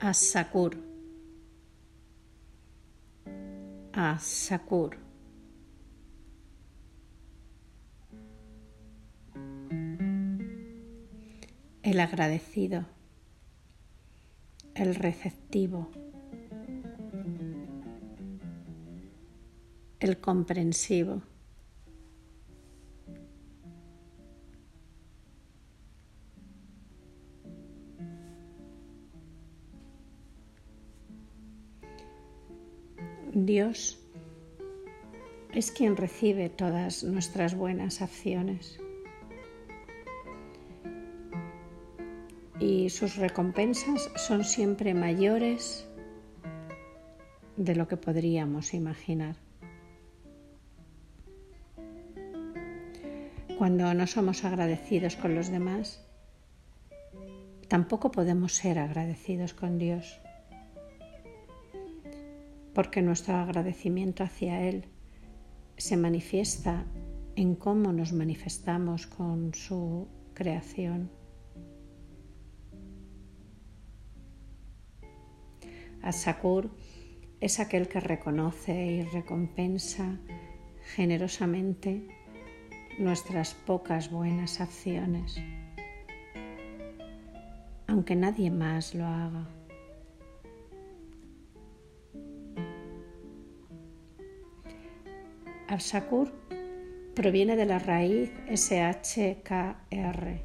Asakur. Asakur. El agradecido. El receptivo. El comprensivo. Dios es quien recibe todas nuestras buenas acciones y sus recompensas son siempre mayores de lo que podríamos imaginar. Cuando no somos agradecidos con los demás, tampoco podemos ser agradecidos con Dios porque nuestro agradecimiento hacia Él se manifiesta en cómo nos manifestamos con su creación. Asakur es aquel que reconoce y recompensa generosamente nuestras pocas buenas acciones, aunque nadie más lo haga. Al-Shakur proviene de la raíz SHKR,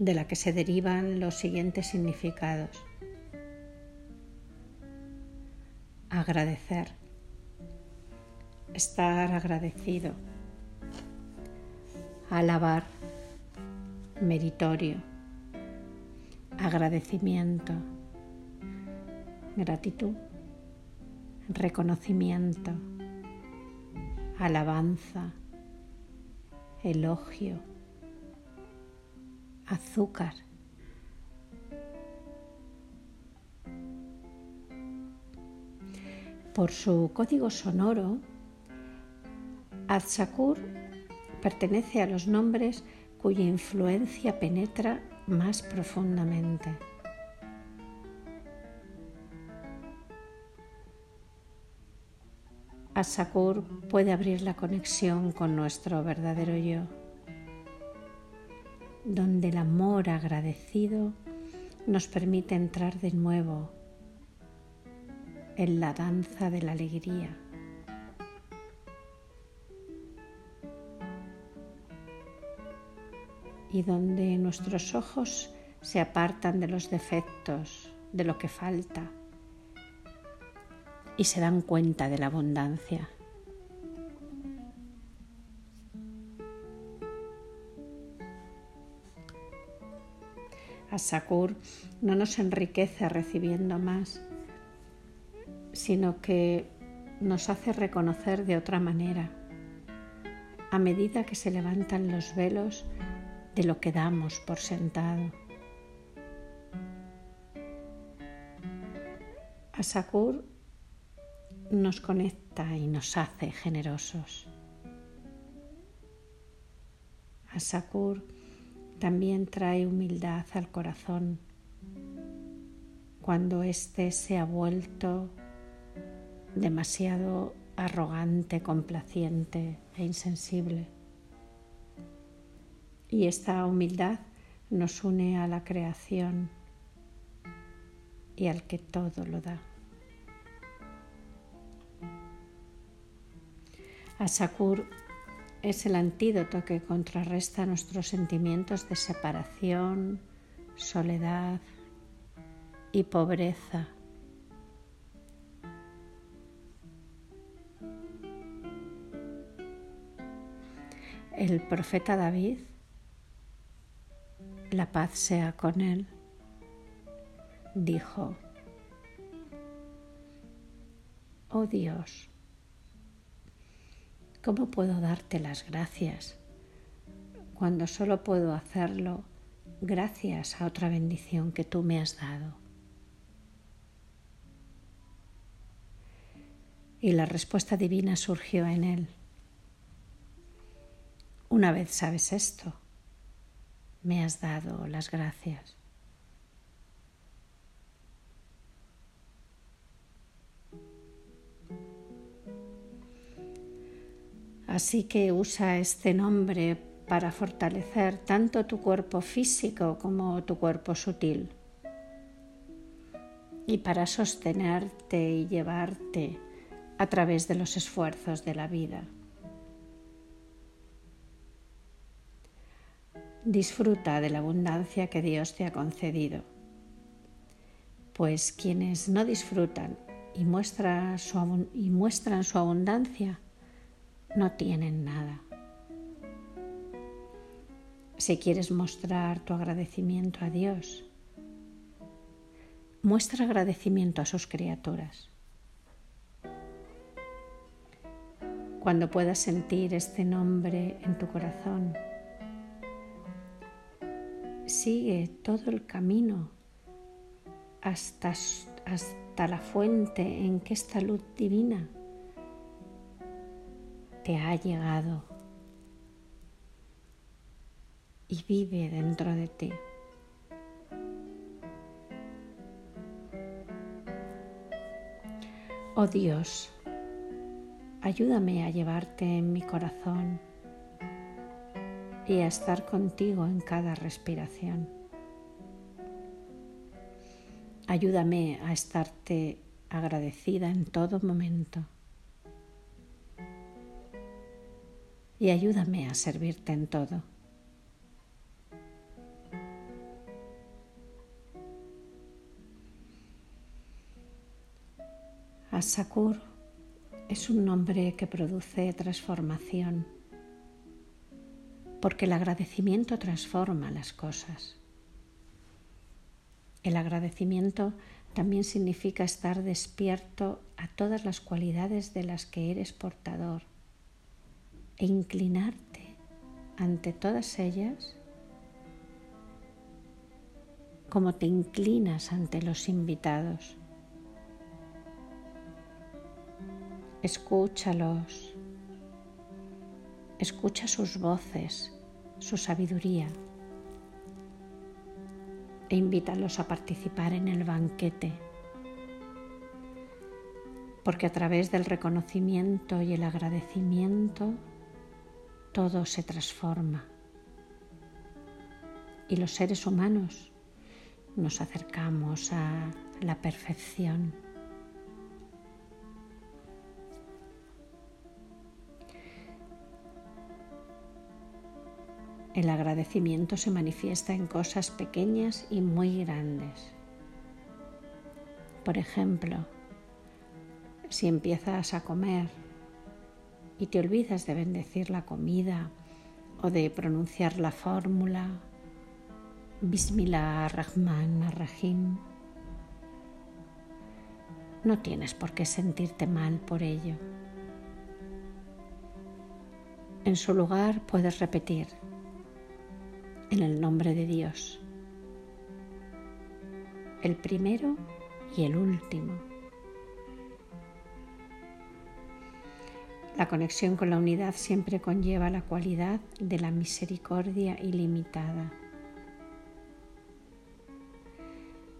de la que se derivan los siguientes significados. Agradecer, estar agradecido, alabar, meritorio, agradecimiento, gratitud, reconocimiento alabanza, elogio, azúcar. Por su código sonoro, Azakur pertenece a los nombres cuya influencia penetra más profundamente. Asakur puede abrir la conexión con nuestro verdadero yo, donde el amor agradecido nos permite entrar de nuevo en la danza de la alegría. Y donde nuestros ojos se apartan de los defectos, de lo que falta y se dan cuenta de la abundancia. Asakur no nos enriquece recibiendo más, sino que nos hace reconocer de otra manera, a medida que se levantan los velos de lo que damos por sentado. Asakur nos conecta y nos hace generosos. Asakur también trae humildad al corazón cuando éste se ha vuelto demasiado arrogante, complaciente e insensible. Y esta humildad nos une a la creación y al que todo lo da. Asakur es el antídoto que contrarresta nuestros sentimientos de separación, soledad y pobreza. El profeta David, la paz sea con él, dijo, Oh Dios, ¿Cómo puedo darte las gracias cuando solo puedo hacerlo gracias a otra bendición que tú me has dado? Y la respuesta divina surgió en él. Una vez sabes esto, me has dado las gracias. Así que usa este nombre para fortalecer tanto tu cuerpo físico como tu cuerpo sutil y para sostenerte y llevarte a través de los esfuerzos de la vida. Disfruta de la abundancia que Dios te ha concedido, pues quienes no disfrutan y, y muestran su abundancia no tienen nada. Si quieres mostrar tu agradecimiento a Dios, muestra agradecimiento a sus criaturas. Cuando puedas sentir este nombre en tu corazón, sigue todo el camino hasta, hasta la fuente en que esta luz divina te ha llegado y vive dentro de ti. Oh Dios, ayúdame a llevarte en mi corazón y a estar contigo en cada respiración. Ayúdame a estarte agradecida en todo momento. Y ayúdame a servirte en todo. Asakur es un nombre que produce transformación, porque el agradecimiento transforma las cosas. El agradecimiento también significa estar despierto a todas las cualidades de las que eres portador e inclinarte ante todas ellas como te inclinas ante los invitados. Escúchalos. Escucha sus voces, su sabiduría e invítalos a participar en el banquete. Porque a través del reconocimiento y el agradecimiento todo se transforma. Y los seres humanos nos acercamos a la perfección. El agradecimiento se manifiesta en cosas pequeñas y muy grandes. Por ejemplo, si empiezas a comer y te olvidas de bendecir la comida o de pronunciar la fórmula Bismillah Rahman Rahim, no tienes por qué sentirte mal por ello. En su lugar puedes repetir en el nombre de Dios, el primero y el último. La conexión con la unidad siempre conlleva la cualidad de la misericordia ilimitada.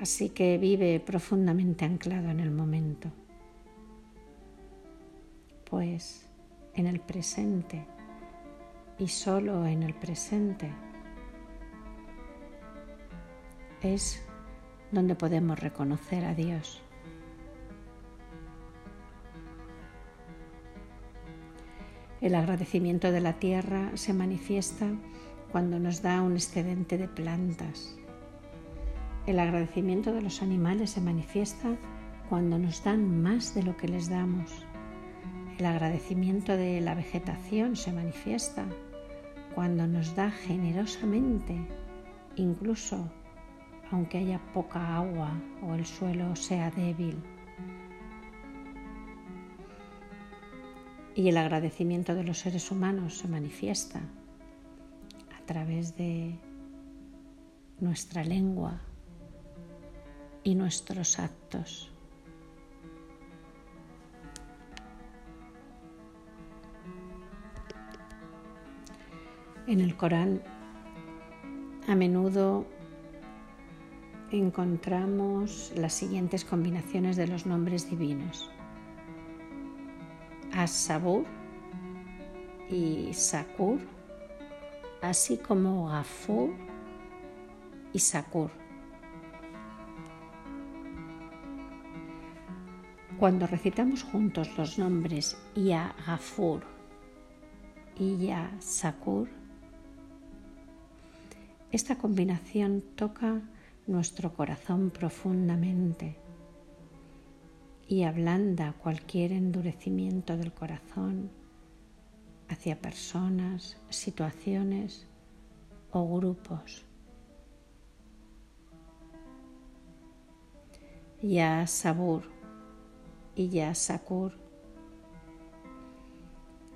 Así que vive profundamente anclado en el momento, pues en el presente y solo en el presente es donde podemos reconocer a Dios. El agradecimiento de la tierra se manifiesta cuando nos da un excedente de plantas. El agradecimiento de los animales se manifiesta cuando nos dan más de lo que les damos. El agradecimiento de la vegetación se manifiesta cuando nos da generosamente, incluso aunque haya poca agua o el suelo sea débil. Y el agradecimiento de los seres humanos se manifiesta a través de nuestra lengua y nuestros actos. En el Corán a menudo encontramos las siguientes combinaciones de los nombres divinos. As-Sabur, y Sakur, así como Gafur y Sakur. Cuando recitamos juntos los nombres Ya Gafur y Ya Sakur, esta combinación toca nuestro corazón profundamente y ablanda cualquier endurecimiento del corazón hacia personas, situaciones o grupos. Ya Sabur y Ya Sakur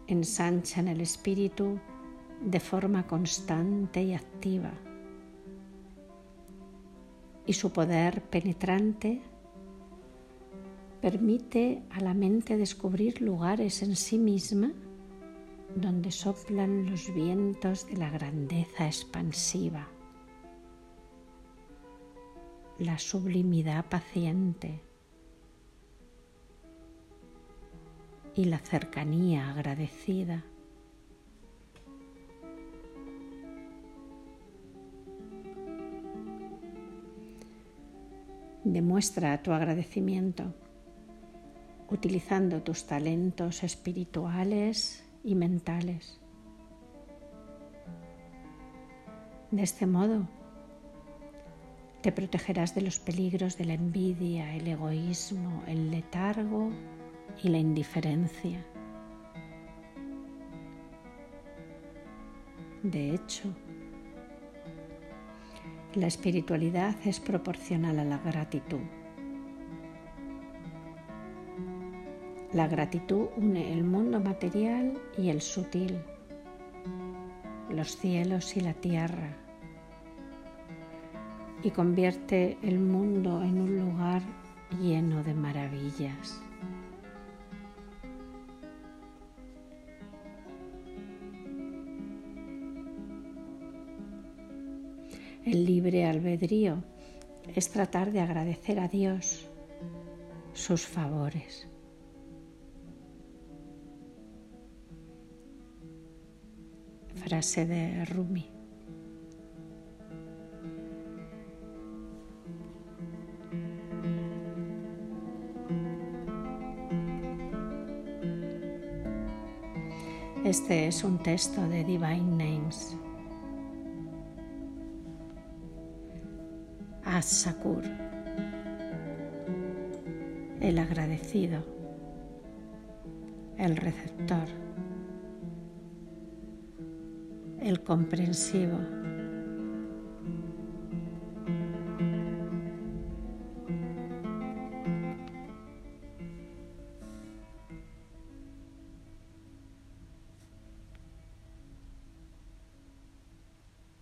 ensanchan el espíritu de forma constante y activa y su poder penetrante permite a la mente descubrir lugares en sí misma donde soplan los vientos de la grandeza expansiva, la sublimidad paciente y la cercanía agradecida. Demuestra tu agradecimiento utilizando tus talentos espirituales y mentales. De este modo, te protegerás de los peligros de la envidia, el egoísmo, el letargo y la indiferencia. De hecho, la espiritualidad es proporcional a la gratitud. La gratitud une el mundo material y el sutil, los cielos y la tierra, y convierte el mundo en un lugar lleno de maravillas. El libre albedrío es tratar de agradecer a Dios sus favores. Frase de Rumi. Este es un texto de Divine Names. Asakur, el agradecido, el receptor el comprensivo.